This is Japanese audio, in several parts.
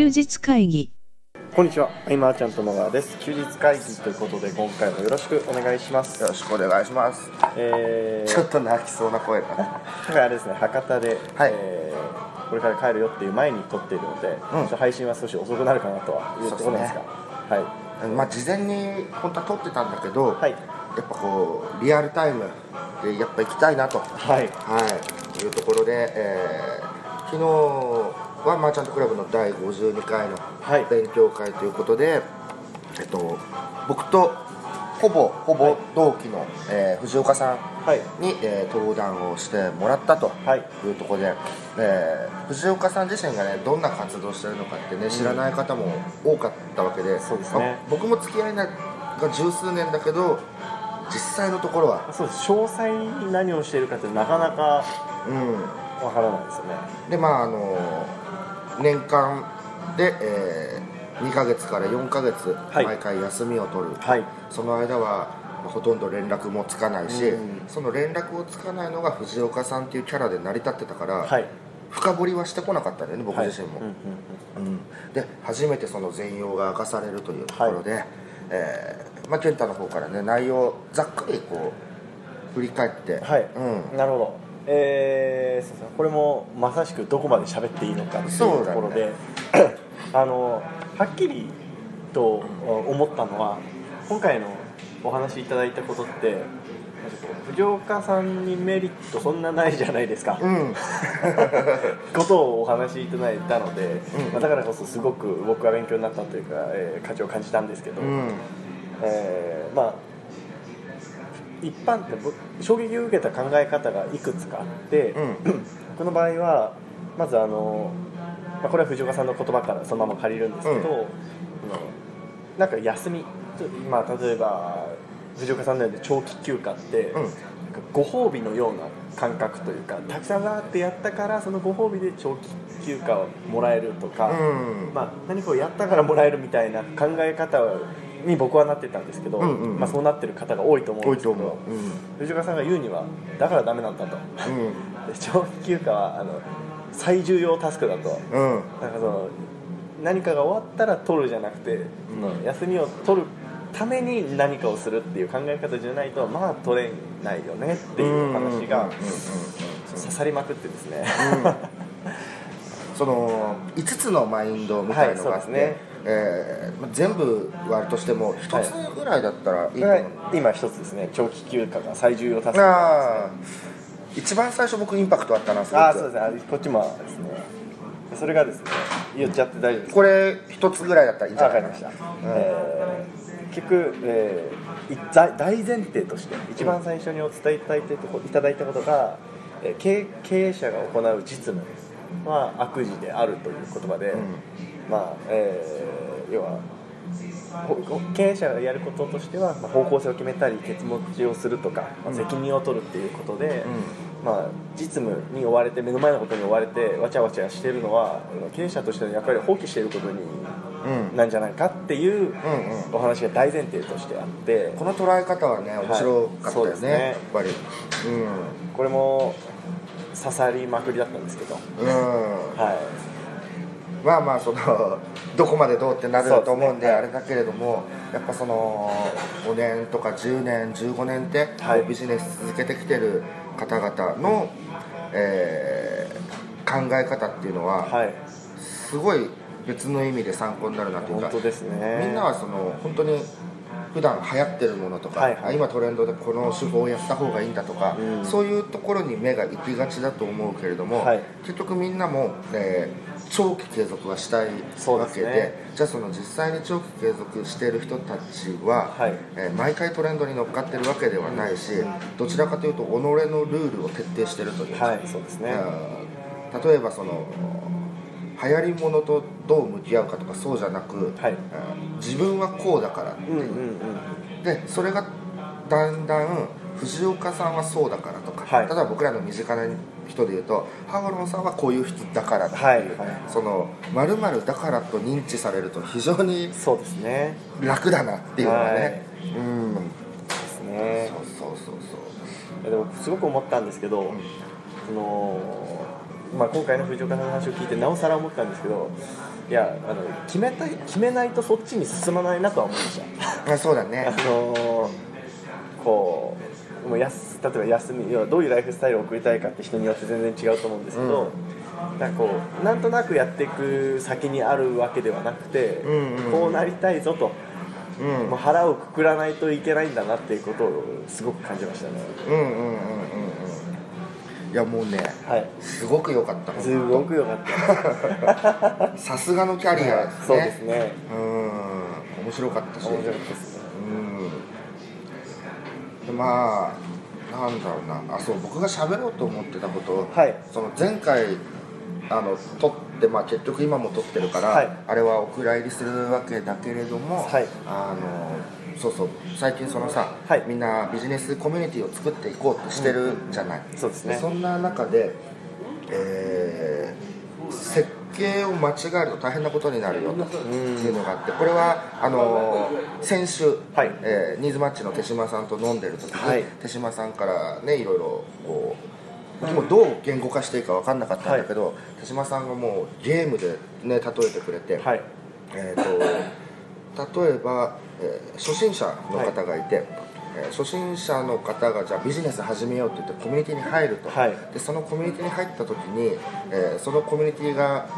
休日会議こんにちは、アイマーちゃんと野川です。休日会議ということで、今回もよろしくお願いしますよ。ろしくお願いします。えー、ちょっと泣きそうな声がね。今回あれですね、博多で、はいえーこれから帰るよっていう前に撮っているので、ちょっと配信は少し遅くなるかなとはいうところなんですが、はい。まあ事前に本当は撮ってたんだけど、はい。やっぱこうリアルタイムでやっぱ行きたいなと、ははい。い、いうところで、えー昨日はマーチャントクラブの第52回のはい勉強会ということで、えっと僕とほぼほぼ同期の、えー藤岡さんはい。に、えー登壇をしてもらったとはい。いうところで、えー藤岡さん自身がねどんな活動してるのかってね知らない方も多かったわけで、そうですねまあ僕も付き合いが十数年だけど実際のところはそうです。詳細に何をしているかってなかなかうわからないですよね。んでまああの年間で、え2ヶ月から4ヶ月はい。毎回休みを取る、はい。その間はまあほとんど連絡もつかないし、うん。その連絡をつかないのが藤岡さんっていうキャラで成り立ってたから、はい。深掘りはしてこなかったんだよね僕自身も、で初めてその全容が明かされるというところで、えーまあ、健太の方からね内容をざっくりこう振り返って、はい。うんうん。なるほど。えー、これもまさしくどこまで喋っていいのかっていうところで、あのはっきりと思ったのは今回のお話しいただいたことって藤岡さんにメリットそんなないじゃないですか、うん。ことをお話しいただいたので、うん。まあだからこそすごく僕は勉強になったというか、えー価値を感じたんですけど、うん。えーまあ一般で僕衝撃を受けた考え方がいくつかあって、うん。僕の場合はまずあの、まあ、これは藤岡さんの言葉からそのまま借りるんですけど、うん。なんか休み、まあ、例えば藤岡さんのように長期休暇って、うん。なんかご褒美のような感覚というかたくさんわーってやったからそのご褒美で長期休暇をもらえるとか、うん。まあ、何かをやったからもらえるみたいな考え方に僕はなってたんですけど、うんうんまあ、そうなってる方が多いと思うんですけど多いと思う。藤岡さんが言うにはだからダメなんだと。長期休暇はあの最重要タスクだと。うん。うんなんかその何かが終わったら取るじゃなくて、その休みを取るために何かをするっていう考え方じゃないとまあ取れないよねっていう話が刺さりまくってですね、その5つのマインドみたいのがあって、はいそうですねえーまあ全部割るとしても1つぐらいだったらいいと思う、今一つですね。長期休暇が最重要タスクああ一番最初僕インパクトあったなああそうですね。あこっちもですね。それがですね言っちゃって大丈夫です。これ一つぐらいだったらいいんじゃないわかりました、えー結局、えーい大大前提として一番最初にお伝えいただいていただいたことが、えー経経営者が行う実務は悪事であるという言葉で、うんまあえー要はほ経営者がやることとしては、まあ、方向性を決めたり決持ちをするとか、まあ、責任を取るっていうことで、まあ、実務に追われて目の前のことに追われてわちゃわちゃしてるのは経営者としての役割を放棄していることにうん。なんじゃないかっていううんうん。お話が大前提としてあって。この捉え方はね面白かったよね,、そうですね。やっぱり。これも刺さりまくりだったんですけど、うん、うん、はまあまあそのどこまでどうってなると思うんであれだけれどもやっぱその5年とか10年15年ってビジネス続けてきてる方々の、えー考え方っていうのい、ははい、すごい別の意味で参考になるなというかみんなはその本当に普段流行ってるものとか、はいはい。あ今トレンドでこの手法をやった方がいいんだとか、うん。そういうところに目が行きがちだと思うけれども、はい。結局みんなも、えー長期継続はしたいわけでね。じゃあその実際に長期継続している人たちは、はい。えー毎回トレンドに乗っかってるわけではないし、どちらかというと己のルールを徹底してるという。か、はいそうですね。うん例えばその流行りものとどう向き合うかとかそうじゃなく、はい。うん自分はこうだからっていう、うんうんうん。でそれがだんだん藤岡さんはそうだからとか、はい。例えば僕らの身近な人で言うとハワロンさんはこういう人だからだっていう、はい。はいその〇〇だからと認知されると非常にそうですね。楽だなっていうのがね、はい。うん。ですね。そうそうそうそう。でもすごく思ったんですけど、そのまあ、今回の藤岡さんの話を聞いてなおさら思ったんですけどいやあの決めたい決めないとそっちに進まないなとは思いました。あそうだね。あのーこうもうやす例えば休み要はどういうライフスタイルを送りたいかって人によって全然違うと思うんですけど、なんかこうなんとなくやっていく先にあるわけではなくて、うんうんこうなりたいぞと、うん。もう腹をくくらないといけないんだなっていうことをすごく感じましたね。うんうんうんうんうん。いやもうねはい。すごく良かった。すごく良かった。さすがのキャリアですね。そうですね。うん。面白かったし。面白かったですね。うんでまあなんだろうな。あそう僕が喋ろうと思ってたこと、はい。その前回あの撮って、まあ、結局今も撮ってるから、はい。あれはお蔵入りするわけだけれども、はい。あのそうそう最近そのさ、はい。みんなビジネスコミュニティを作っていこうとしてるじゃない、そうですね。そんな中で、えー設計を間違えると大変なことになるよというのがあってこれはあの先週、はい。えーニーズマッチの手島さんと飲んでる時に、はい。手島さんからねいろいろこう僕もどう言語化していいか分かんなかったんだけど、手島さんがもうゲームでね例えてくれて、はい。えー、と例えば、えー初心者の方がいて、えー初心者の方がじゃあビジネス始めようって言ってコミュニティに入ると、はい。でそのコミュニティに入った時に、えーそのコミュニティが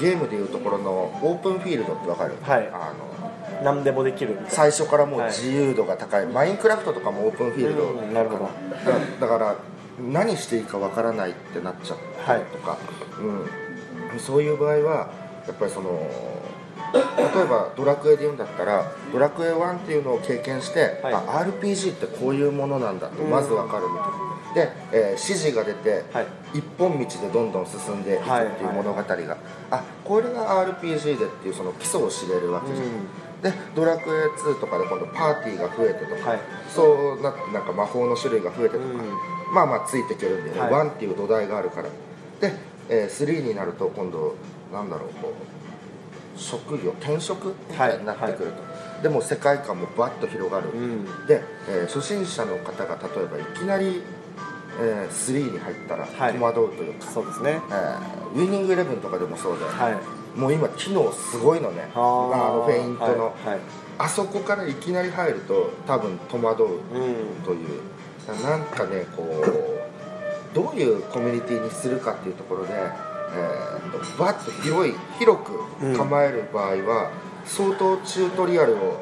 ゲームでいうところのオープンフィールドって分かる、はい。あの何でもできる最初からもう自由度が高い、マインクラフトとかもオープンフィールド。うんなるほど。だだから何していいかわからないってなっちゃったりとか、うん、そういう場合はやっぱりその例えばドラクエで言うんだったらドラクエ1っていうのを経験して、はい。あ RPG ってこういうものなんだとうん。まずわかるみたいな。で、えー指示が出て、はい。一本道でどんどん進んでいくっていう物語が、あこれが RPG でっていうその基礎を知れるわけじゃん、でドラクエ2とかで今度パーティーが増えてとか、はい。そうななんか魔法の種類が増えてとか、うん。まあまあついていけるんで、ね。はい。1っていう土台があるから。で、えー3になると今度なんだろうこう職業転職みたいになってくると、でも世界観もバッと広がる、うん。で、えー初心者の方が例えばいきなり、えー3に入ったらはい。戸惑うというか、そうですね。えーウィニングイレブンとかでもそうだよ、はい。もう今機能すごいのね。あー。のフェイントの、はいはい。あそこからいきなり入ると多分戸惑ううんという。なんかねこうどういうコミュニティにするかっていうところで、えーとバッと広い広く構える場合は、相当チュートリアルを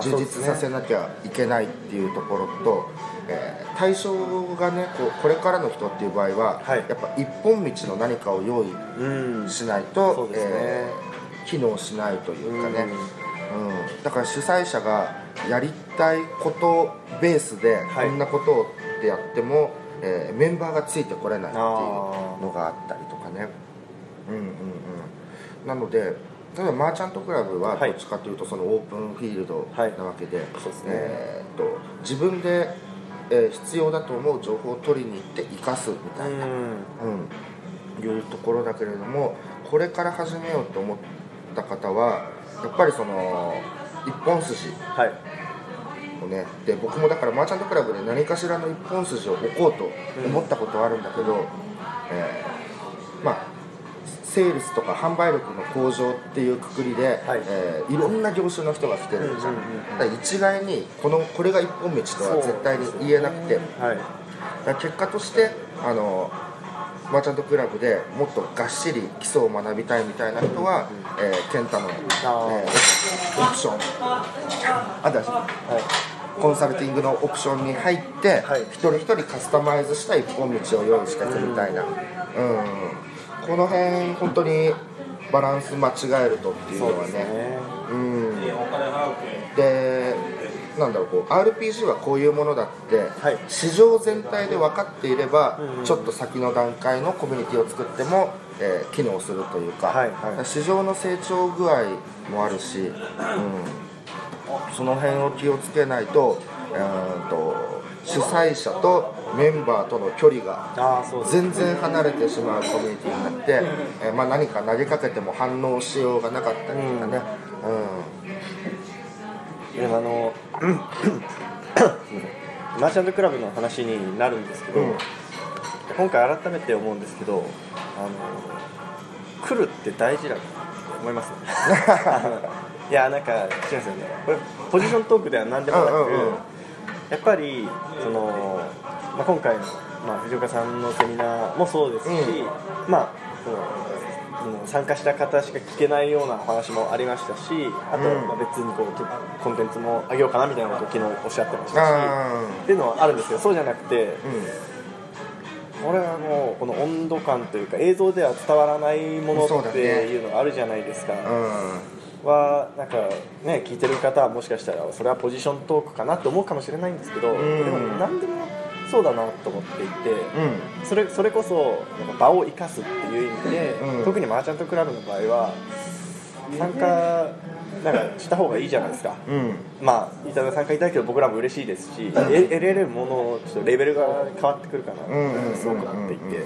充実させなきゃいけないっていうところと、えー対象がねこうこれからの人っていう場合は、はい。やっぱ一本道の何かを用意うん。しないと、そうですね。えー機能しないというかね、うん、だから主催者がやりたいことベースではい。こんなことをってやっても、えーメンバーがついてこれないっていうのがあったりね。うんうんうん。なので例えばマーチャントクラブははい。どっちかというとそのオープンフィールドはいなわけで,、えーっと自分で、えー必要だと思う情報を取りに行って生かすみたいな、うん。うん、いうところだけれどもこれから始めようと思った方はやっぱりその一本筋はい。をねで僕もだからマーチャントクラブで何かしらの一本筋を置こうと思ったことはあるんだけど、えセールスとか販売力の向上っていうくくりで、はい。いえーいろんな業種の人が来てるじゃん,、一概にこのこれが一本道とは絶対に言えなくて。はい。だ結果としてあのマーチャントクラブでもっとがっしり基礎を学びたいみたいな人は、えー、ケンタの、えあー。オプション。あだしはい。コンサルティングのオプションに入って、はい。一人一人カスタマイズした一本道を用意していくみたいな、うんこの辺本当にバランス間違えるとっていうのはね。ね。うん。でなんだろうこう RPG はこういうものだって、はい。市場全体で分かっていれば、うんうんちょっと先の段階のコミュニティを作っても、えー機能するというか、はいはい市場の成長具合もあるし、うん、その辺を気をつけないと,、えー、と主催者とメンバーとの距離がああそうです全然離れてしまうコミュニティになって、えーまあ、何か投げかけても反応しようがなかったりとかね、でもあの マーチャントクラブの話になるんですけど、うん。今回改めて思うんですけどあの来るって大事だな思います？ね いやなんか違うんですよね。これポジショントークでは何でもなく、うんうんうん。やっぱりその、まあ、今回の、まあ、藤岡さんのセミナーもそうですし、うまあそのうん参加した方しか聞けないようなお話もありましたしあと、うん。まあ別にこうコンテンツも上げようかなみたいなことを昨日おっしゃってましたしあっていうのはあるんですけどそうじゃなくてこれはもうこの温度感というか映像では伝わらないものっていうのがあるじゃないですか、うんはなんかね聞いてる方はもしかしたらそれはポジショントークかなって思うかもしれないんですけど、ん。でも何でもそうだなと思っていて、うん。それそれこそなんか場を生かすっていう意味で、うん。特にマーチャントクラブの場合は参加なんかした方がいいじゃないですか。うん。まあ、いただ参加いただけど僕らも嬉しいですし、え得れるもののちょっとレベルが変わってくるかなってすごくなっていて、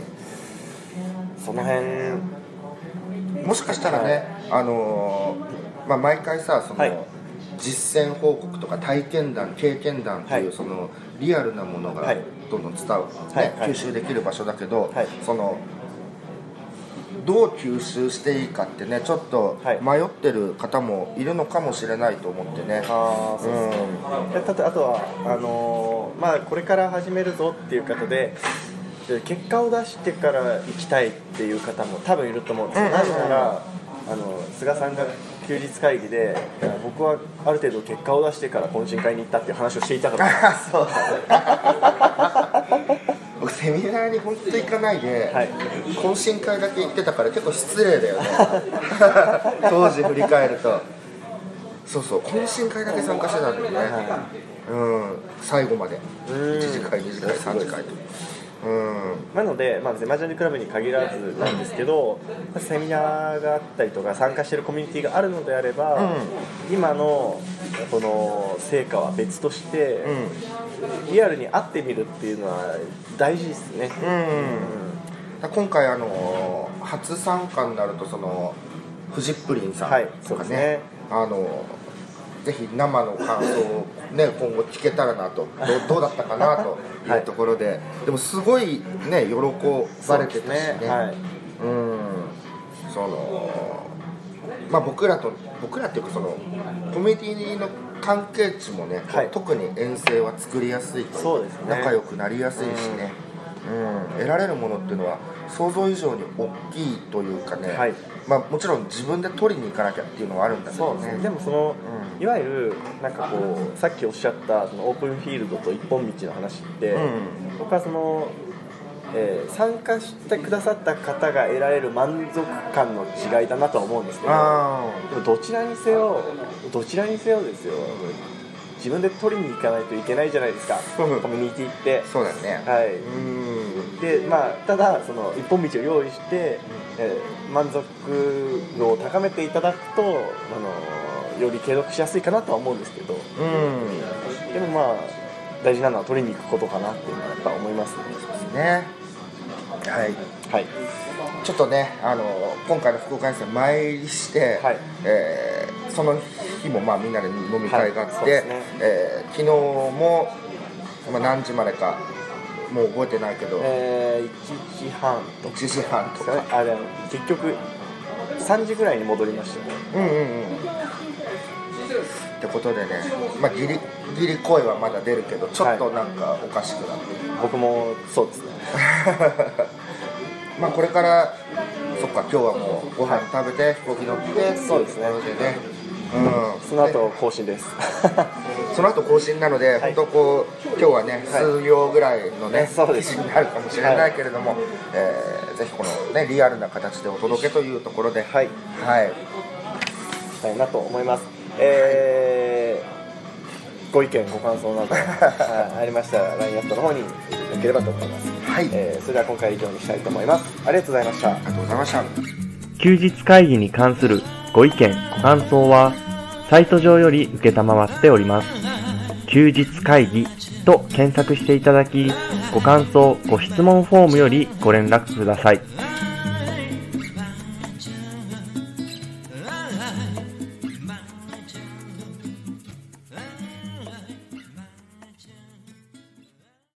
その辺もしかしたらね、あのーまあ、毎回さその、はい実践報告とか体験談経験談という、はい。そのリアルなものがはい。どんどん伝わ、はい。ねはい。吸収できる場所だけど、はい。そのどう吸収していいかってねちょっとはい。迷ってる方もいるのかもしれないと思ってね、あーそうですね、でたとあとはあのーまあ、これから始めるぞっていう方でで結果を出してから行きたいっていう方も多分いると思うんですよ、うんうんうん。なぜならあの菅さんが休日会議で僕はある程度結果を出してから懇親会に行ったっていう話をしていたから。そう。僕セミナーに本当行かないで、はい。懇親会だけ行ってたから結構失礼だよね。当時振り返ると。そうそう懇親会だけ参加してたんだよね、うん。最後まで。うん。1次会2次会3次会とうん。なので、まあ、ゼマジャンクラブに限らずなんですけどセミナーがあったりとか参加してるコミュニティがあるのであれば、今のこの成果は別として、リアルに会ってみるっていうのは大事ですね、うん、今回あの初参加になるとそのフジップリンさんはいとかそうですねね,、あのぜひ生の感想を、ね、今後聞けたらなとど どうだったかなというところで、でもすごいね喜ばれてたしね。はい。うん。そのまあ僕らと僕らっていうかそのコミュニティの関係値もね、はい。特に遠征は作りやすいとそうですね。仲良くなりやすいしね、うん。得られるものっていうのは想像以上に大きいというかね、はい。まあ、もちろん自分で取りに行かなきゃっていうのはあるんだけどそうですね。でもその、うんいわゆるなんかこうさっきおっしゃったそのオープンフィールドと一本道の話って、うん。僕はその、えー参加してくださった方が得られる満足感の違いだなとは思うんですけどあでもどちらにせよどちらにせよですよ自分で取りに行かないといけないじゃないですか。うんコミュニティって。あそうだね。はい。うん。でまあただその一本道を用意して、えー満足度を高めていただくとあのより継続しやすいかなとは思うんですけど。うん。でもまあ大事なのは取りに行くことかなっていうのはやっぱ思いますね。ね。はい。はい。ちょっとねあの今回の福岡遠征参りして、はい。えーその日もまあみんなで飲み会があって、はい。ね。えー昨日も、まあ、何時までかもう覚えてないけど、えー、1時半と1時半とか。あでも結局3時ぐらいに戻りましたね。うんうんうんってことでね、まあ、ギリギリ声はまだ出るけどちょっとなんかおかしくなってる、僕もそうですね。まあこれからそっか今日はもうご飯食べて飛行機乗ってそうですね。でね。うん。その後更新です。その後更新なので、はい。本当こう今日はね、はい。数行ぐらいのねそうです。記事になるかもしれないけれども、えーぜひこのねリアルな形でお届けというところではい。はい。したいなと思いますえーご意見ご感想などはい。ありましたら LINE アットの方にいただければと思います、はい。えーそれでは今回以上にしたいと思います。ありがとうございました。ありがとうございました。休日会議に関するご意見、ご感想は、サイト上より受けたまわっております。休日会議と検索していただき、ご感想、ご質問フォームよりご連絡ください。